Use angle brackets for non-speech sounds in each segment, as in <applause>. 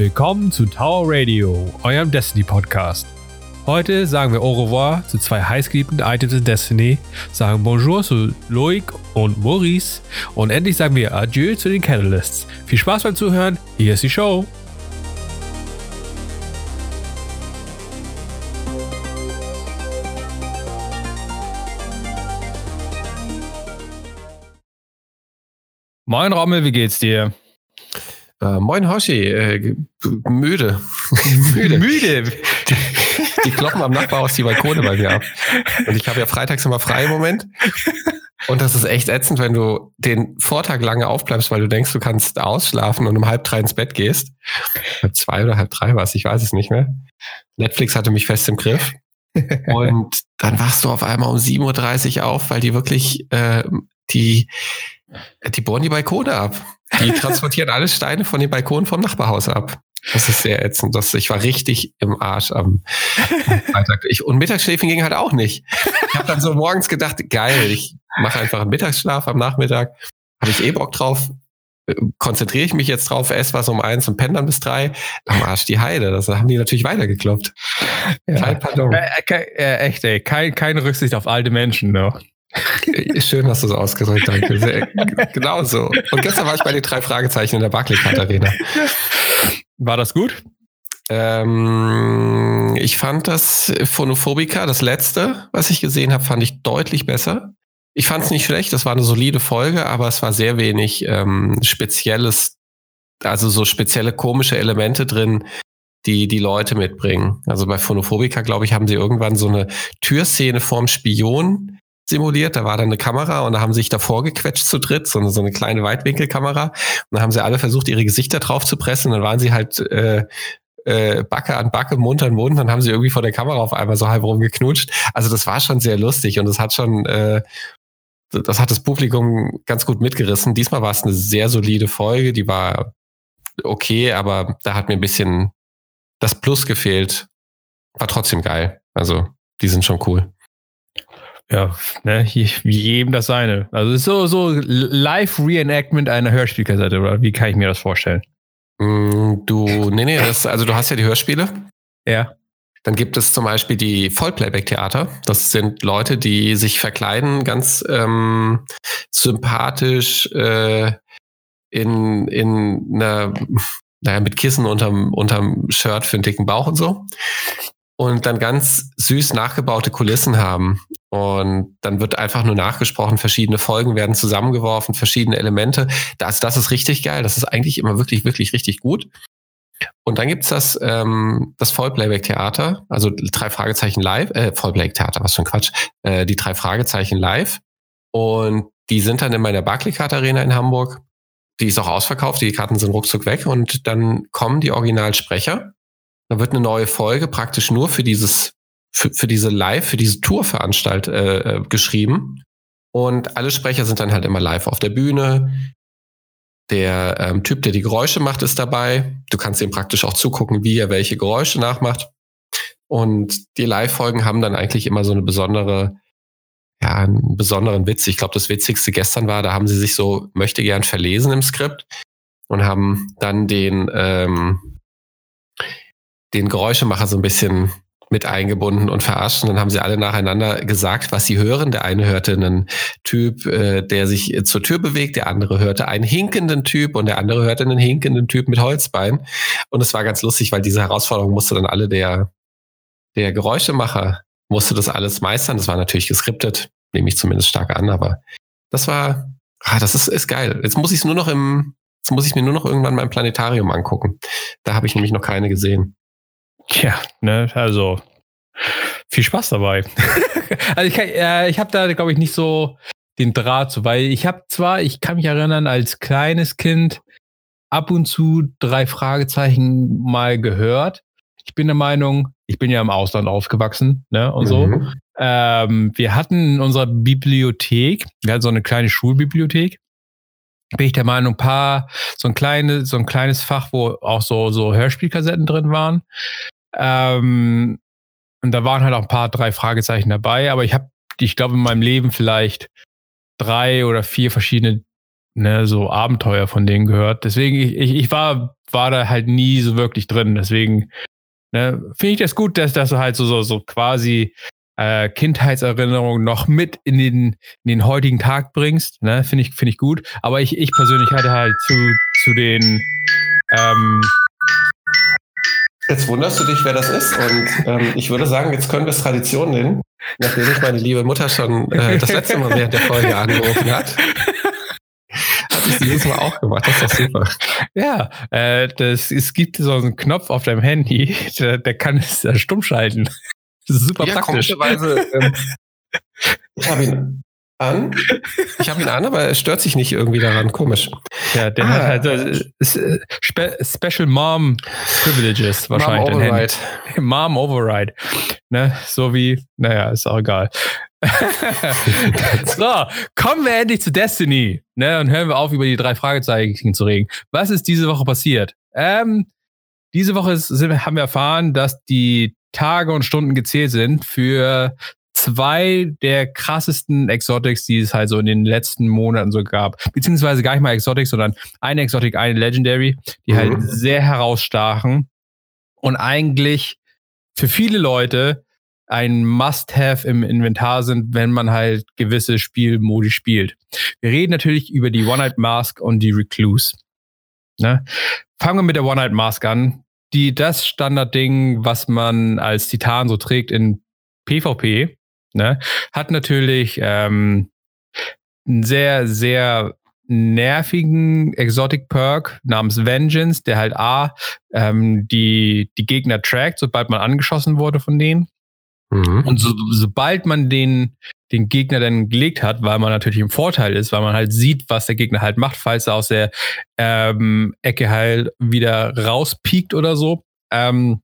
Willkommen zu Tower Radio, eurem Destiny Podcast. Heute sagen wir au revoir zu zwei heißgeliebten Items in Destiny, sagen Bonjour zu Loic und Maurice und endlich sagen wir Adieu zu den Catalysts. Viel Spaß beim Zuhören, hier ist die Show. Moin Rommel, wie geht's dir? Äh, moin Hoshi, äh, müde. <laughs> müde. müde. Die, die kloppen am Nachbarhaus die Balkone bei mir ab. Und ich habe ja freitags immer frei im Moment. Und das ist echt ätzend, wenn du den Vortag lange aufbleibst, weil du denkst, du kannst ausschlafen und um halb drei ins Bett gehst. Halb zwei oder halb drei war es, ich weiß es nicht mehr. Netflix hatte mich fest im Griff. Und dann wachst du auf einmal um 7.30 Uhr auf, weil die wirklich äh, die die bohren die Balkone ab. Die transportieren alle Steine von den Balkonen vom Nachbarhaus ab. Das ist sehr ätzend. Das, ich war richtig im Arsch am, Freitag. Ich, und Mittagsschläfen ging halt auch nicht. Ich habe dann so morgens gedacht, geil, ich mache einfach einen Mittagsschlaf am Nachmittag. Habe ich eh Bock drauf. Konzentriere ich mich jetzt drauf, esse was um eins und penne dann bis drei. Am Arsch die Heide. Das haben die natürlich weitergekloppt. Ja. Kein Pardon. Äh, äh, echt, ey. Kein, keine Rücksicht auf alte Menschen noch. <laughs> Schön hast du es ausgedrückt, danke. Sehr, <laughs> genau so. Und gestern war ich bei den drei Fragezeichen in der Barclaycard Arena. War das gut? Ähm, ich fand das Phonophobica, das letzte, was ich gesehen habe, fand ich deutlich besser. Ich fand es nicht schlecht, das war eine solide Folge, aber es war sehr wenig ähm, spezielles, also so spezielle komische Elemente drin, die die Leute mitbringen. Also bei Phonophobica, glaube ich, haben sie irgendwann so eine Türszene vorm Spion simuliert. Da war dann eine Kamera und da haben sie sich davor gequetscht zu dritt, so eine, so eine kleine Weitwinkelkamera. Und dann haben sie alle versucht, ihre Gesichter drauf zu pressen. Und dann waren sie halt äh, äh, Backe an Backe, Mund an Mund. Dann haben sie irgendwie vor der Kamera auf einmal so halb rumgeknutscht. Also das war schon sehr lustig und das hat schon, äh, das hat das Publikum ganz gut mitgerissen. Diesmal war es eine sehr solide Folge, die war okay, aber da hat mir ein bisschen das Plus gefehlt. War trotzdem geil. Also die sind schon cool. Ja, ne, wie jedem das seine. Also so, so Live-Reenactment einer Hörspielkassette, oder wie kann ich mir das vorstellen? Mm, du, nee, nee, das, also du hast ja die Hörspiele. Ja. Dann gibt es zum Beispiel die Vollplayback-Theater. Das sind Leute, die sich verkleiden, ganz ähm, sympathisch äh, in, in einer, naja, mit Kissen unterm, unterm Shirt für einen dicken Bauch und so und dann ganz süß nachgebaute Kulissen haben. Und dann wird einfach nur nachgesprochen, verschiedene Folgen werden zusammengeworfen, verschiedene Elemente. Das, das ist richtig geil. Das ist eigentlich immer wirklich, wirklich richtig gut. Und dann gibt's das, ähm, das Vollplayback-Theater, also drei Fragezeichen live, äh, Vollplayback-Theater, was für ein Quatsch, äh, die drei Fragezeichen live. Und die sind dann in meiner Barclaycard Arena in Hamburg. Die ist auch ausverkauft, die Karten sind ruckzuck weg und dann kommen die Originalsprecher da wird eine neue Folge praktisch nur für dieses, für, für diese Live, für diese Tourveranstalt äh, äh, geschrieben. Und alle Sprecher sind dann halt immer live auf der Bühne. Der ähm, Typ, der die Geräusche macht, ist dabei. Du kannst ihm praktisch auch zugucken, wie er welche Geräusche nachmacht. Und die Live-Folgen haben dann eigentlich immer so eine besondere, ja, einen besonderen Witz. Ich glaube, das Witzigste gestern war, da haben sie sich so möchte gern verlesen im Skript und haben dann den, ähm, den Geräuschemacher so ein bisschen mit eingebunden und verarscht. Und dann haben sie alle nacheinander gesagt, was sie hören. Der eine hörte einen Typ, äh, der sich zur Tür bewegt, der andere hörte einen hinkenden Typ und der andere hörte einen hinkenden Typ mit Holzbein. Und es war ganz lustig, weil diese Herausforderung musste dann alle der, der Geräuschemacher musste das alles meistern. Das war natürlich geskriptet, nehme ich zumindest stark an, aber das war, ah, das ist, ist geil. Jetzt muss ich es nur noch im, jetzt muss ich mir nur noch irgendwann mein Planetarium angucken. Da habe ich nämlich noch keine gesehen. Ja, ne, also viel Spaß dabei. <laughs> also ich, äh, ich habe da, glaube ich, nicht so den Draht zu, weil ich habe zwar, ich kann mich erinnern, als kleines Kind ab und zu drei Fragezeichen mal gehört. Ich bin der Meinung, ich bin ja im Ausland aufgewachsen, ne, und mhm. so. Ähm, wir hatten in unserer Bibliothek, wir hatten so eine kleine Schulbibliothek, bin ich der Meinung, ein paar, so ein kleines, so ein kleines Fach, wo auch so, so Hörspielkassetten drin waren. Ähm, und da waren halt auch ein paar drei Fragezeichen dabei, aber ich habe, ich glaube, in meinem Leben vielleicht drei oder vier verschiedene ne, so Abenteuer von denen gehört. Deswegen, ich, ich war, war da halt nie so wirklich drin. Deswegen ne, finde ich das gut, dass, dass du halt so, so, so quasi äh, Kindheitserinnerungen noch mit in den, in den heutigen Tag bringst. Ne? Finde ich, finde ich gut. Aber ich, ich persönlich hatte halt zu, zu den ähm, Jetzt wunderst du dich, wer das ist. Und ähm, ich würde sagen, jetzt können wir es Tradition nennen, nachdem ich meine liebe Mutter schon äh, das letzte Mal während der Folge angerufen hat. Hat es dieses Mal auch gemacht. Das ist doch super. Ja, äh, das, es gibt so einen Knopf auf deinem Handy, der, der kann es stumm schalten. Das ist super ja, praktisch. Ähm, ich habe ihn an. Ich habe ihn an, aber er stört sich nicht irgendwie daran. Komisch. Ja, der ah, hat halt äh, äh, Spe Special Mom Privileges wahrscheinlich. Mom Override. <laughs> Mom Override. Ne? So wie, naja, ist auch egal. <laughs> so, kommen wir endlich zu Destiny. Ne? Und hören wir auf, über die drei Fragezeichen zu reden. Was ist diese Woche passiert? Ähm, diese Woche ist, haben wir erfahren, dass die Tage und Stunden gezählt sind für zwei der krassesten Exotics, die es halt so in den letzten Monaten so gab. Beziehungsweise gar nicht mal Exotics, sondern eine Exotic, eine Legendary, die halt mhm. halt sehr herausstachen und eigentlich für viele Leute ein Must-Have im Inventar sind, wenn man halt gewisse Spielmodi spielt. Wir reden natürlich über die One-Night Mask und die Recluse. Ne? Fangen wir mit der One-Night Mask an. Die, das Standardding, was man als Titan so trägt in PvP, Ne? Hat natürlich ähm, einen sehr, sehr nervigen Exotic Perk namens Vengeance, der halt A, ähm, die, die Gegner trackt, sobald man angeschossen wurde von denen. Mhm. Und so, sobald man den, den Gegner dann gelegt hat, weil man natürlich im Vorteil ist, weil man halt sieht, was der Gegner halt macht, falls er aus der ähm, Ecke halt wieder rauspiekt oder so, ähm,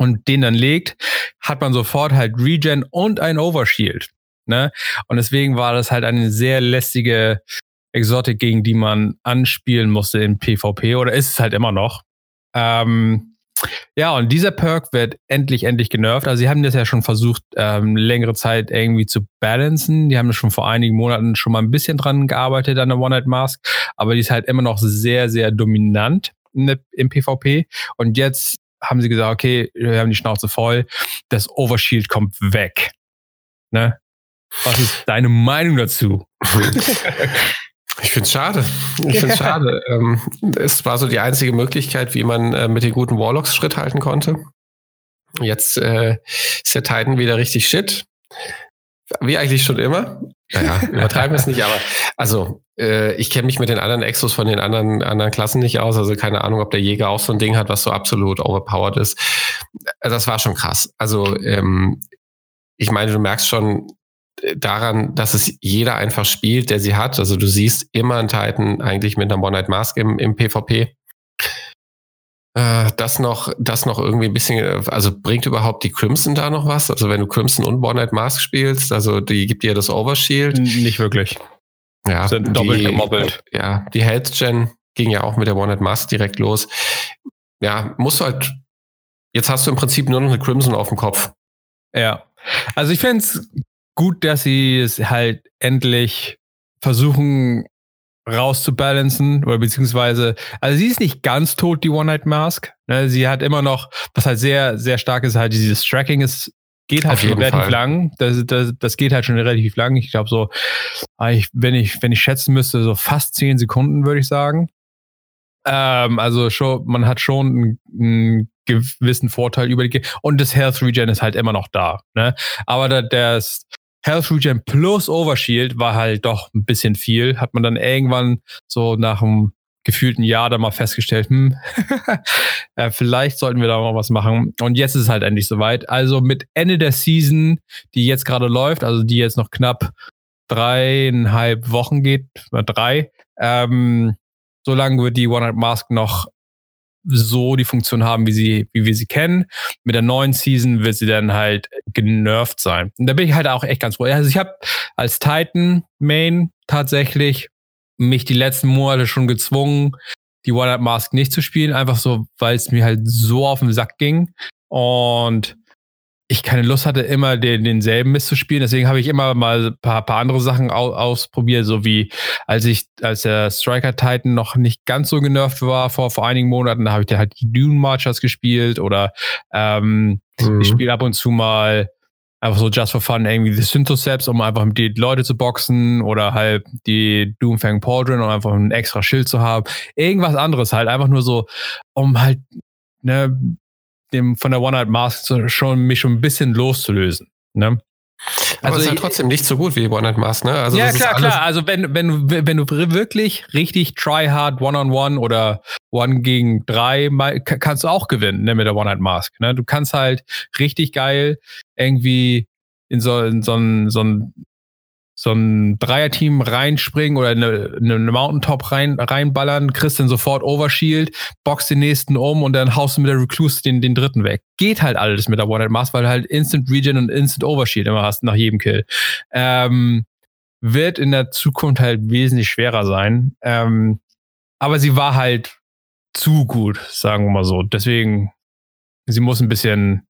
und den dann legt, hat man sofort halt Regen und ein Overshield. Ne? Und deswegen war das halt eine sehr lästige Exotik, gegen die man anspielen musste in PvP oder ist es halt immer noch. Ähm, ja, und dieser Perk wird endlich, endlich genervt. Also sie haben das ja schon versucht, ähm, längere Zeit irgendwie zu balancen. Die haben schon vor einigen Monaten schon mal ein bisschen dran gearbeitet an der One-Night-Mask, aber die ist halt immer noch sehr, sehr dominant im PvP. Und jetzt haben sie gesagt, okay, wir haben die Schnauze voll, das Overshield kommt weg. Ne? Was ist deine Meinung dazu? <laughs> Ich finde es schade. Ich finde es ja. schade. Ähm, es war so die einzige Möglichkeit, wie man äh, mit den guten Warlocks Schritt halten konnte. Jetzt äh, ist der Titan wieder richtig shit. Wie eigentlich schon immer. Naja, <laughs> übertreiben wir es nicht, aber also äh, ich kenne mich mit den anderen Exos von den anderen, anderen Klassen nicht aus. Also keine Ahnung, ob der Jäger auch so ein Ding hat, was so absolut overpowered ist. Das war schon krass. Also ähm, ich meine, du merkst schon daran, dass es jeder einfach spielt, der sie hat. Also du siehst immer einen Titan eigentlich mit einer One-Night Mask im, im PvP. Äh, das noch, das noch irgendwie ein bisschen, also bringt überhaupt die Crimson da noch was? Also wenn du Crimson und One Night Mask spielst, also die gibt dir das Overshield. Nicht wirklich. Ja, sind doppelt gemobbelt. Ja, die Health Gen ging ja auch mit der One Night Mask direkt los. Ja, musst du halt, jetzt hast du im Prinzip nur noch eine Crimson auf dem Kopf. Ja. Also ich fände es gut, dass sie es halt endlich versuchen, rauszubalancen oder beziehungsweise, also sie ist nicht ganz tot, die One-Night-Mask. Ne? Sie hat immer noch, was halt sehr, sehr stark ist, halt dieses Tracking ist, geht halt schon relativ Fall. lang. Das, das, das geht halt schon relativ lang. Ich glaube so, ah, wenn ich, wenn ich schätzen müsste, so fast zehn Sekunden, würde ich sagen. Ähm, also schon, man hat schon einen, einen gewissen Vorteil über die, und das Health Regen ist halt immer noch da. Ne? Aber da, das, Health Regen plus Overshield war halt doch ein bisschen viel. Hat man dann irgendwann so nach einem gefühlten Jahr da mal festgestellt, hm, <laughs> äh, vielleicht sollten wir da mal was machen. Und jetzt ist es halt endlich soweit. Also mit Ende der Season, die jetzt gerade läuft, also die jetzt noch knapp dreieinhalb Wochen geht, oder drei, ähm, so lange wird die One-Night Mask noch so die Funktion haben, wie sie, wie wir sie kennen. Mit der neuen Season wird sie dann halt genervt sein. Und da bin ich halt auch echt ganz froh. Also ich habe als Titan Main tatsächlich mich die letzten Monate schon gezwungen, die One Up Mask nicht zu spielen, einfach so, weil es mir halt so auf den Sack ging. Und ich keine Lust hatte, immer den, denselben Mist zu spielen. Deswegen habe ich immer mal ein paar, paar andere Sachen au, ausprobiert, so wie als ich, als der Striker Titan noch nicht ganz so genervt war vor, vor einigen Monaten, da habe ich da halt die Dune Marchers gespielt oder ähm, mhm. ich spiele ab und zu mal einfach so just for fun irgendwie die Synthoceps, um einfach die Leute zu boxen oder halt die Doomfang Pauldron, um einfach ein extra Schild zu haben. Irgendwas anderes halt, einfach nur so, um halt ne, dem von der One-Night Mask schon mich schon ein bisschen loszulösen. Ne? Aber also es ist halt trotzdem nicht so gut wie One Night Mask, ne? Also ja, klar, klar. Also wenn, wenn, wenn du wirklich richtig try hard One-on-One oder One gegen drei kannst du auch gewinnen, ne, mit der One Night Mask. Ne? Du kannst halt richtig geil irgendwie in so, in so ein, so ein so ein Dreierteam reinspringen oder eine, eine Mountaintop rein, reinballern, kriegst dann sofort Overshield, boxt den nächsten um und dann haust du mit der Recluse den, den dritten weg. Geht halt alles mit der One Night Mask, weil du halt Instant Regen und Instant Overshield immer hast nach jedem Kill. Ähm, wird in der Zukunft halt wesentlich schwerer sein. Ähm, aber sie war halt zu gut, sagen wir mal so. Deswegen, sie muss ein bisschen,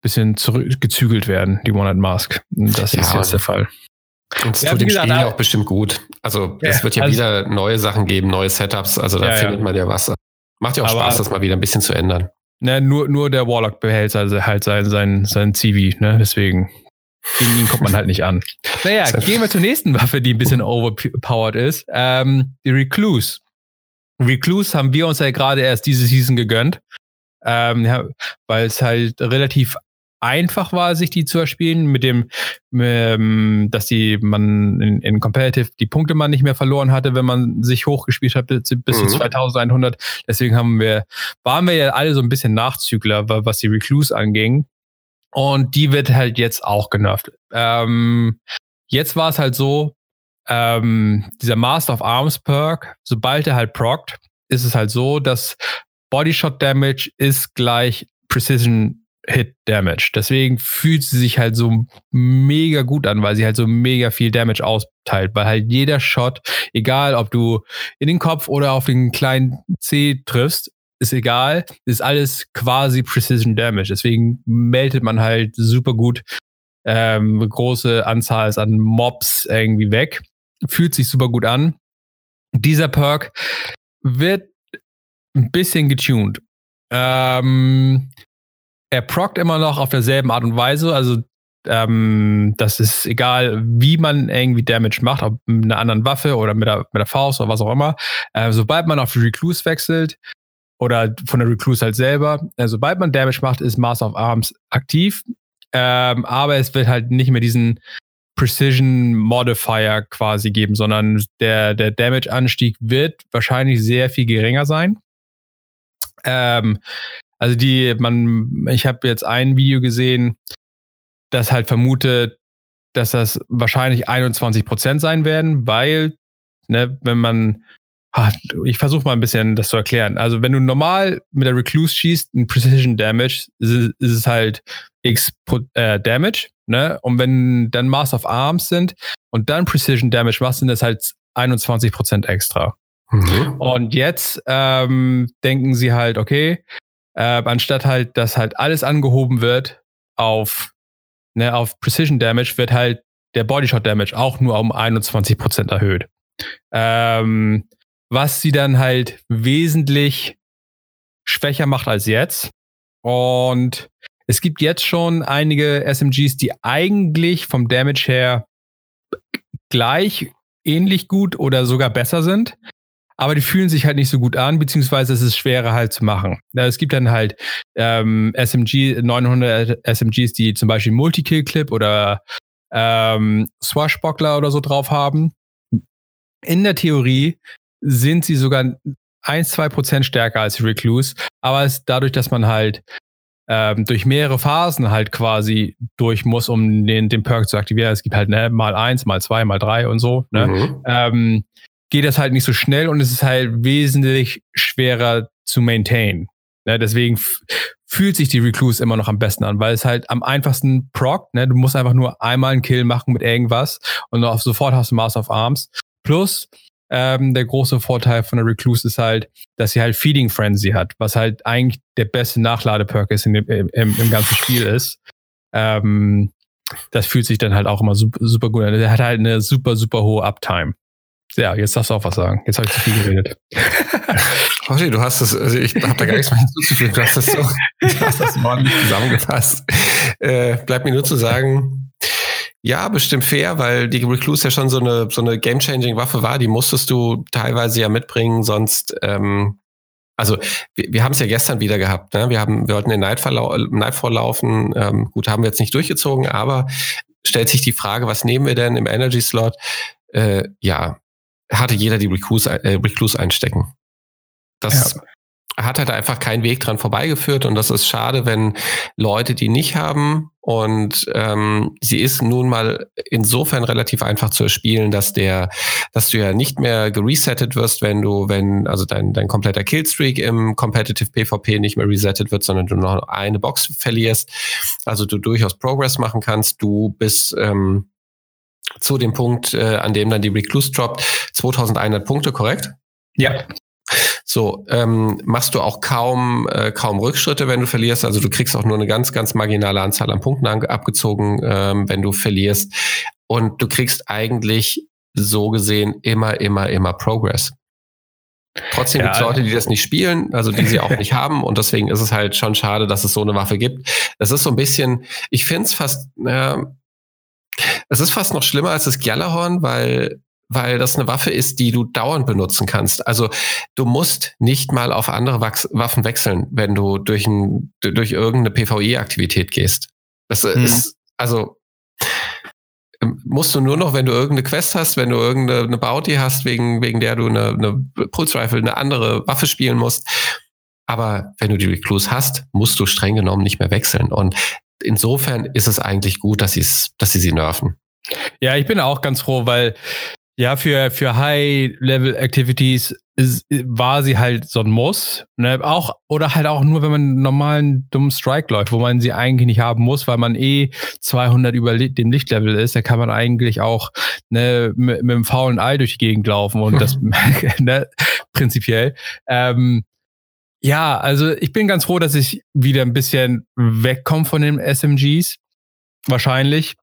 bisschen zurückgezügelt werden, die One Night Mask. Das ja, ist jetzt der Fall. Und es ja, tut dem Spiel ja auch bestimmt gut. Also ja, es wird ja also, wieder neue Sachen geben, neue Setups. Also da ja, findet man ja was. Macht ja auch Aber, Spaß, das mal wieder ein bisschen zu ändern. Ne, nur, nur der Warlock behält also halt sein, sein, sein Zivi, ne? Deswegen. Gegen ihn kommt man halt nicht an. <laughs> Naja, gehen wir zur nächsten Waffe, die ein bisschen overpowered ist. Ähm, die Recluse. Recluse haben wir uns ja gerade erst diese Season gegönnt. Ähm, ja, weil es halt relativ einfach war, sich die zu erspielen, mit dem, ähm, dass die man in, in Competitive die Punkte man nicht mehr verloren hatte, wenn man sich hochgespielt hat bis, bis mhm. zu 2100. Deswegen haben wir, waren wir ja alle so ein bisschen Nachzügler, was die Recluse anging. Und die wird halt jetzt auch genervt. Ähm, jetzt war es halt so, ähm, dieser Master of Arms Perk, sobald er halt prockt, ist es halt so, dass Bodyshot Damage ist gleich Precision Hit Damage. Deswegen fühlt sie sich halt so mega gut an, weil sie halt so mega viel Damage austeilt, weil halt jeder Shot, egal ob du in den Kopf oder auf den kleinen C triffst, ist egal, ist alles quasi Precision Damage. Deswegen meldet man halt super gut ähm, große Anzahl an Mobs irgendwie weg. Fühlt sich super gut an. Dieser Perk wird ein bisschen getuned. Ähm, er prockt immer noch auf derselben Art und Weise. Also ähm, das ist egal, wie man irgendwie Damage macht, ob mit einer anderen Waffe oder mit der, mit der Faust oder was auch immer. Äh, sobald man auf die Recluse wechselt oder von der Recluse halt selber, äh, sobald man Damage macht, ist Master of Arms aktiv. Ähm, aber es wird halt nicht mehr diesen Precision Modifier quasi geben, sondern der, der Damage-Anstieg wird wahrscheinlich sehr viel geringer sein. Ähm, also die, man, ich habe jetzt ein Video gesehen, das halt vermutet, dass das wahrscheinlich 21 Prozent sein werden, weil, ne, wenn man, ich versuche mal ein bisschen das zu erklären. Also wenn du normal mit der Recluse schießt, ein Precision Damage, ist, ist es halt X äh, Damage, ne? Und wenn dann Mass of Arms sind und dann Precision Damage machst, sind das halt 21 Prozent extra. Mhm. Und jetzt ähm, denken sie halt, okay, äh, anstatt halt, dass halt alles angehoben wird auf, ne, auf Precision Damage, wird halt der Bodyshot Damage auch nur um 21% erhöht. Ähm, was sie dann halt wesentlich schwächer macht als jetzt. Und es gibt jetzt schon einige SMGs, die eigentlich vom Damage her gleich ähnlich gut oder sogar besser sind aber die fühlen sich halt nicht so gut an, beziehungsweise es ist schwerer halt zu machen. Es gibt dann halt ähm, SMG, 900 SMGs, die zum Beispiel Multi-Kill-Clip oder ähm, Swashbuckler oder so drauf haben. In der Theorie sind sie sogar 1, 2 Prozent stärker als Recluse, aber es dadurch, dass man halt ähm, durch mehrere Phasen halt quasi durch muss, um den, den Perk zu aktivieren. Es gibt halt ne, mal eins, mal zwei, mal drei und so. Ne? Mhm. Ähm, geht das halt nicht so schnell und es ist halt wesentlich schwerer zu maintain. Ne, deswegen fühlt sich die Recluse immer noch am besten an, weil es halt am einfachsten proc, ne, du musst einfach nur einmal einen Kill machen mit irgendwas und auf sofort hast du Master of Arms. Plus, ähm, der große Vorteil von der Recluse ist halt, dass sie halt Feeding Frenzy hat, was halt eigentlich der beste Nachladeperk ist in dem, im, im ganzen Spiel ist. Ähm, das fühlt sich dann halt auch immer super, super gut an. Der hat halt eine super, super hohe Uptime. Ja, jetzt darfst du auch was sagen. Jetzt habe ich zu viel geredet. <laughs> Hoshi, du hast das, also ich habe da gar nichts mehr hinzuzufügen. Du hast das so, du hast das ordentlich zusammengefasst. Äh, bleibt mir nur zu sagen, ja, bestimmt fair, weil die Recluse ja schon so eine, so eine game-changing Waffe war. Die musstest du teilweise ja mitbringen, sonst, ähm, also wir, wir haben es ja gestern wieder gehabt. Ne? Wir haben, wir wollten den Nightfall, Nightfall laufen. Ähm, gut, haben wir jetzt nicht durchgezogen, aber stellt sich die Frage, was nehmen wir denn im Energy Slot? Äh, ja, hatte jeder die Recluse, äh, Recluse einstecken. Das ja. hat halt einfach keinen Weg dran vorbeigeführt und das ist schade, wenn Leute die nicht haben und ähm, sie ist nun mal insofern relativ einfach zu erspielen, dass der, dass du ja nicht mehr geresettet wirst, wenn du, wenn also dein dein kompletter Killstreak im Competitive PvP nicht mehr resettet wird, sondern du noch eine Box verlierst. Also du durchaus Progress machen kannst. Du bist ähm, zu dem Punkt, äh, an dem dann die Recluse droppt, 2100 Punkte, korrekt? Ja. So, ähm, machst du auch kaum, äh, kaum Rückschritte, wenn du verlierst. Also du kriegst auch nur eine ganz, ganz marginale Anzahl an Punkten abgezogen, ähm, wenn du verlierst. Und du kriegst eigentlich so gesehen immer, immer, immer Progress. Trotzdem ja, gibt es Leute, die das nicht spielen, also die sie auch nicht <laughs> haben. Und deswegen ist es halt schon schade, dass es so eine Waffe gibt. Das ist so ein bisschen, ich finde es fast, äh, es ist fast noch schlimmer als das Gjallarhorn, weil weil das eine Waffe ist, die du dauernd benutzen kannst. Also du musst nicht mal auf andere Waffen wechseln, wenn du durch, ein, durch irgendeine PvE-Aktivität gehst. Das hm. ist, also ähm, musst du nur noch, wenn du irgendeine Quest hast, wenn du irgendeine Bounty hast, wegen, wegen der du eine, eine Pulse Rifle, eine andere Waffe spielen musst. Aber wenn du die Recluse hast, musst du streng genommen nicht mehr wechseln. Und insofern ist es eigentlich gut, dass, dass sie sie nerven. Ja, ich bin auch ganz froh, weil ja, für, für High-Level-Activities war sie halt so ein Muss. Ne? Auch, oder halt auch nur, wenn man einen normalen dummen Strike läuft, wo man sie eigentlich nicht haben muss, weil man eh 200 über dem Lichtlevel ist. Da kann man eigentlich auch ne, mit, mit einem faulen Ei durch die Gegend laufen und das <laughs> ne, prinzipiell. Ähm, ja, also ich bin ganz froh, dass ich wieder ein bisschen wegkomme von den SMGs. Wahrscheinlich.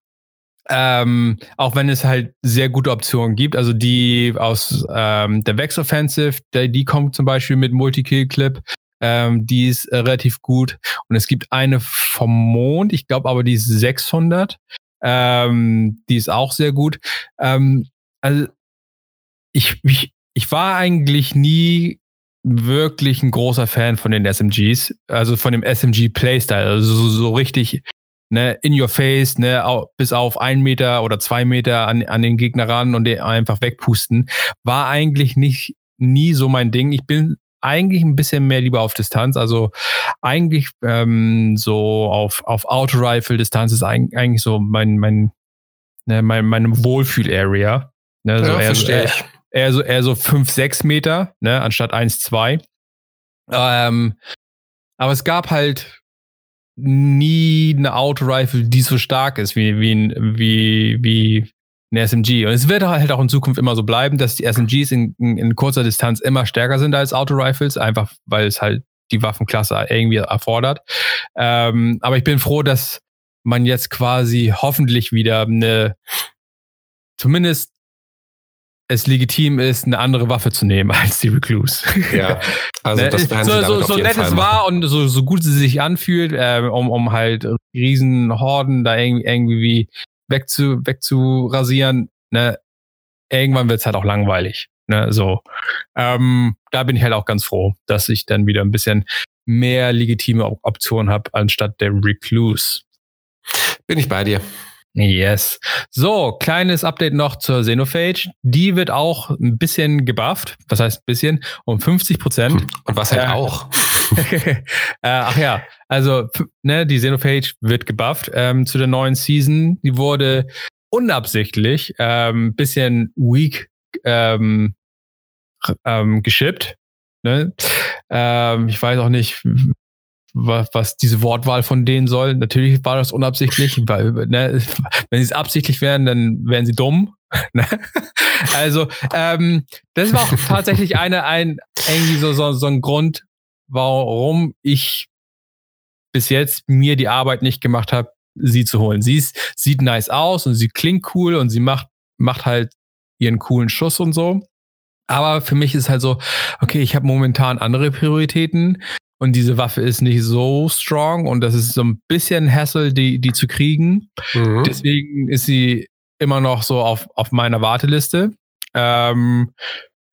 Ähm, auch wenn es halt sehr gute Optionen gibt. Also die aus ähm, der Vex Offensive, der, die kommt zum Beispiel mit Multi-Kill-Clip. Ähm, die ist äh, relativ gut. Und es gibt eine vom Mond, ich glaube aber die ist 600. Ähm, die ist auch sehr gut. Ähm, also ich, ich, ich war eigentlich nie wirklich ein großer Fan von den SMGs, also von dem SMG Playstyle, also so, so richtig ne, in your face, ne, bis auf ein Meter oder zwei Meter an, an den Gegner ran und den einfach wegpusten, war eigentlich nicht nie so mein Ding. Ich bin eigentlich ein bisschen mehr lieber auf Distanz. Also eigentlich ähm, so auf, auf Auto-Rifle-Distanz ist eigentlich so mein, mein, ne, mein, meine Wohlfühl-Area. Ne, so ja, eher, so, eher, eher, so, eher so fünf, sechs Meter, ne, anstatt eins, zwei. Ähm, aber es gab halt nie eine Auto-Rifle, die so stark ist wie, wie, wie, wie eine SMG. Und es wird halt auch in Zukunft immer so bleiben, dass die SMGs in, in, in kurzer Distanz immer stärker sind als Auto-Rifles, einfach weil es halt die Waffenklasse irgendwie erfordert. Ähm, aber ich bin froh, dass man jetzt quasi hoffentlich wieder eine zumindest es legitim ist, eine andere Waffe zu nehmen <laughs> als die Recluse. Ja, also ne, das werden so, so, so nett es war und so, so gut sie sich anfühlt, äh, um, um halt Riesenhorden da irgendwie, irgendwie wegzu, wegzurasieren, ne, irgendwann wird es halt auch langweilig. Ne, so. Ähm, da bin ich halt auch ganz froh, dass ich dann wieder ein bisschen mehr legitime Optionen habe, anstatt der Recluse. Bin ich bei dir. Yes. So, kleines Update noch zur Xenophage. Die wird auch ein bisschen gebufft. Was heißt ein bisschen? Um 50 Prozent. <laughs> Und was halt äh, auch. <laughs> äh, ach ja, also ne, die Xenophage wird gebufft ähm, zu der neuen Season. Die wurde unabsichtlich ein ähm, bisschen weak ähm, ähm, geschippt. Ne? Ähm, ich weiß auch nicht, was, was diese Wortwahl von denen soll. Natürlich war das unabsichtlich, weil, ne, wenn sie es absichtlich wären, dann wären sie dumm. <laughs> Ne? also, ähm, das war auch tatsächlich eine, ein, irgendwie so, so, so ein Grund, warum ich bis jetzt mir die Arbeit nicht gemacht habe, sie zu holen. Sie ist, sieht nice aus und sie klingt cool und sie macht, macht halt ihren coolen Schuss und so. Aber für mich ist halt so, okay, ich habe momentan andere Prioritäten und diese Waffe ist nicht so strong und das ist so ein bisschen Hassel, die, die zu kriegen. Mhm. Deswegen ist sie immer noch so auf, auf meiner Warteliste. Ähm,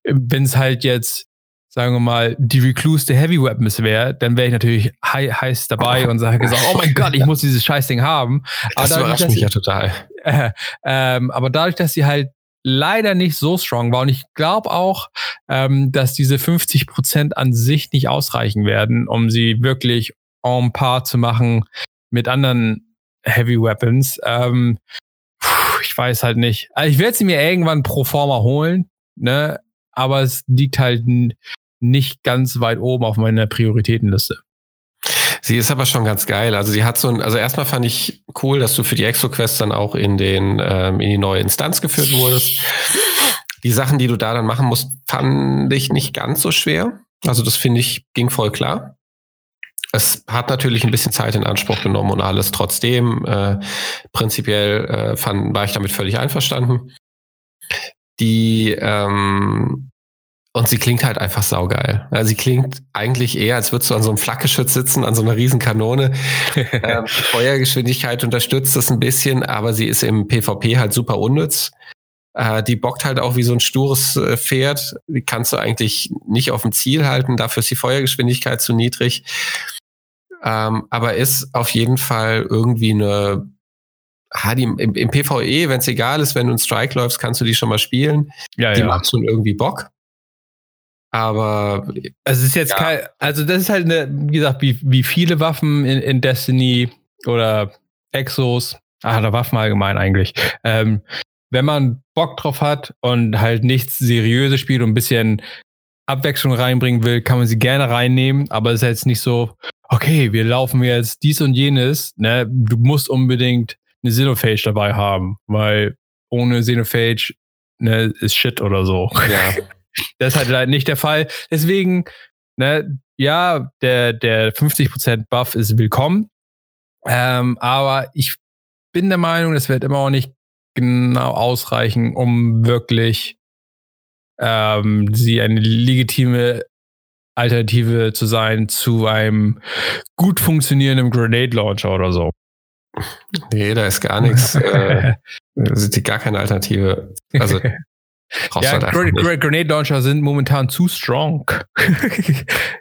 Wenn es halt jetzt, sagen wir mal, die Recluse der Heavy Weapons wäre, dann wäre ich natürlich hei heiß dabei und sage gesagt, oh mein Gott, ich muss dieses Scheißding haben. Das aber überrascht mich ja total. Äh, <laughs> ähm, aber dadurch, dass sie halt leider nicht so strong war. Und ich glaube auch, ähm, dass diese 50 Prozent an sich nicht ausreichen werden, um sie wirklich en par zu machen mit anderen Heavy Weapons. Ähm, ich weiß halt nicht. Also ich werde sie mir irgendwann pro forma holen, ne? Aber es liegt halt nicht ganz weit oben auf meiner Prioritätenliste. Sie ist aber schon ganz geil. Also sie hat so ein, also erstmal fand ich cool, dass du für die Exo-Quest dann auch in den, ähm, in die neue Instanz geführt wurdest. Die Sachen, die du da dann machen musst, fand ich nicht ganz so schwer. Also das finde ich, ging voll klar. Es hat natürlich ein bisschen Zeit in Anspruch genommen und alles. Trotzdem, äh, prinzipiell äh, fand, war ich damit völlig einverstanden. Die ähm, und sie klingt halt einfach saugeil. Ja, sie klingt eigentlich eher, als würdest du an so einem Flakgeschütz sitzen, an so einer riesen Kanone. <laughs> ähm, Feuergeschwindigkeit unterstützt das ein bisschen, aber sie ist im PvP halt super unnütz. Äh, die bockt halt auch wie so ein stures äh, Pferd. Die kannst du eigentlich nicht auf dem Ziel halten. Dafür ist die Feuergeschwindigkeit zu niedrig. Ähm, aber ist auf jeden Fall irgendwie eine Ah, die, im, im PvE, wenn es egal ist, wenn du einen Strike läufst, kannst du die schon mal spielen. Ja, die ja. macht schon irgendwie Bock. Aber es ist jetzt ja. kein, also das ist halt eine, wie gesagt, wie, wie viele Waffen in, in Destiny oder Exos, ah, oder Waffen allgemein eigentlich. Ähm, wenn man Bock drauf hat und halt nichts Seriöses spielt und ein bisschen Abwechslung reinbringen will, kann man sie gerne reinnehmen, aber es ist jetzt nicht so, okay, wir laufen jetzt dies und jenes, ne, du musst unbedingt eine Xenophage dabei haben, weil ohne Xenophage ne, ist Shit oder so. Ja. <laughs> Das ist halt leider nicht der Fall. Deswegen, ne, ja, der, der 50% Buff ist willkommen. Ähm, aber ich bin der Meinung, das wird immer auch nicht genau ausreichen, um wirklich ähm, sie eine legitime Alternative zu sein zu einem gut funktionierenden Grenade Launcher oder so. Nee, da ist gar nichts. <laughs> äh, sind die gar keine Alternative. Also <laughs> ja, halt Gr Grenade Launcher sind momentan zu strong. <laughs>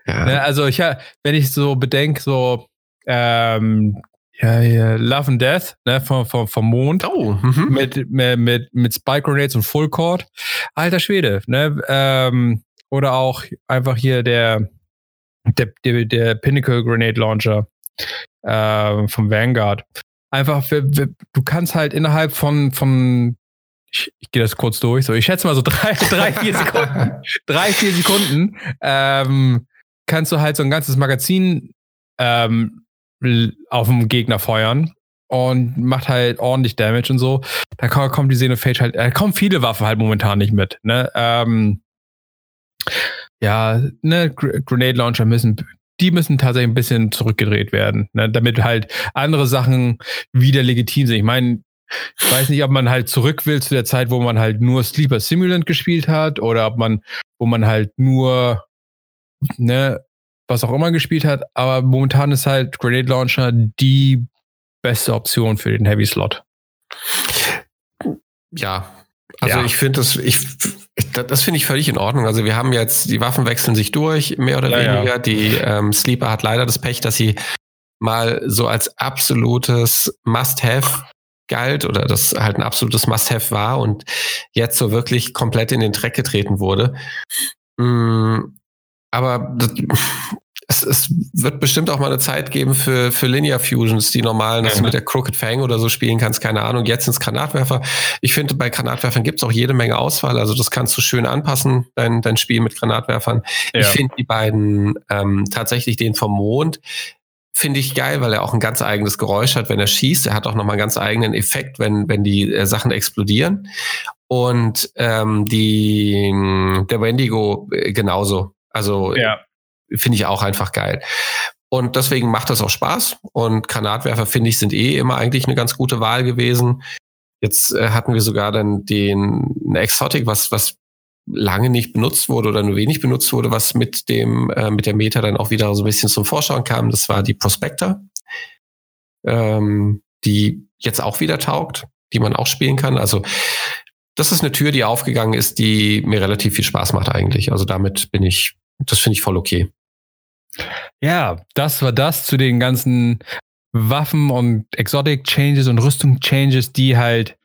ja. Ne, also ich wenn ich so bedenke, so ähm, ja, ja, Love and Death, ne, vom, vom, vom Mond. Oh, mhm. mit, mit, mit Spike Grenades und Full Court. Alter Schwede, ne? Ähm, oder auch einfach hier der, der, der, der Pinnacle Grenade Launcher äh, vom Vanguard. Einfach, du kannst halt innerhalb von, von ich, ich gehe das kurz durch. So, ich schätze mal so drei, <laughs> drei, vier Sekunden. drei, vier Sekunden ähm, kannst du halt so ein ganzes Magazin ähm, auf den Gegner feuern und macht halt ordentlich Damage und so. Da kommt die Xenophage halt, da kommen viele Waffen halt momentan nicht mit. Ne? Ähm, ja, ne, Grenade Launcher müssen, die müssen tatsächlich ein bisschen zurückgedreht werden, ne? damit halt andere Sachen wieder legitim sind. Ich meine, ich weiß nicht, ob man halt zurück will zu der Zeit, wo man halt nur Sleeper Simulant gespielt hat oder ob man, wo man halt nur, ne, was auch immer gespielt hat. Aber momentan ist halt Grenade Launcher die beste Option für den Heavy Slot. Ja, also ja. ich finde das, ich, das finde ich völlig in Ordnung. Also wir haben jetzt, die Waffen wechseln sich durch, mehr oder ja, weniger. Ja. Die ähm, Sleeper hat leider das Pech, dass sie mal so als absolutes Must-Have galt oder das halt ein absolutes Must-Have war und jetzt so wirklich komplett in den Dreck getreten wurde. Mm, aber das, es, es wird bestimmt auch mal eine Zeit geben für, für Linear Fusions, die normalen, dass ja. du mit der Crooked Fang oder so spielen kannst, keine Ahnung. Jetzt ins Granatwerfer. Ich finde, bei Granatwerfern gibt es auch jede Menge Auswahl. Also das kannst du schön anpassen, dein, dein Spiel mit Granatwerfern. Ja. Ich finde die beiden ähm, tatsächlich den vom Mond finde ich geil, weil er auch ein ganz eigenes Geräusch hat, wenn er schießt. Er hat auch nochmal einen ganz eigenen Effekt, wenn, wenn die äh, Sachen explodieren. Und ähm, die, der Wendigo äh, genauso. Also ja. finde ich auch einfach geil. Und deswegen macht das auch Spaß. Und Granatwerfer, finde ich, sind eh immer eigentlich eine ganz gute Wahl gewesen. Jetzt äh, hatten wir sogar dann den Exotic, was, was lange nicht benutzt wurde oder nur wenig benutzt wurde, was mit dem, äh, mit der Meta dann auch wieder so ein bisschen zum Vorschein kam. Das war die Prospector, ähm, die jetzt auch wieder taugt, die man auch spielen kann. Also das ist eine Tür, die aufgegangen ist, die mir relativ viel Spaß macht eigentlich. Also damit bin ich, das finde ich voll okay. Ja, das war das zu den ganzen Waffen und Exotic Changes und Rüstung Changes, die halt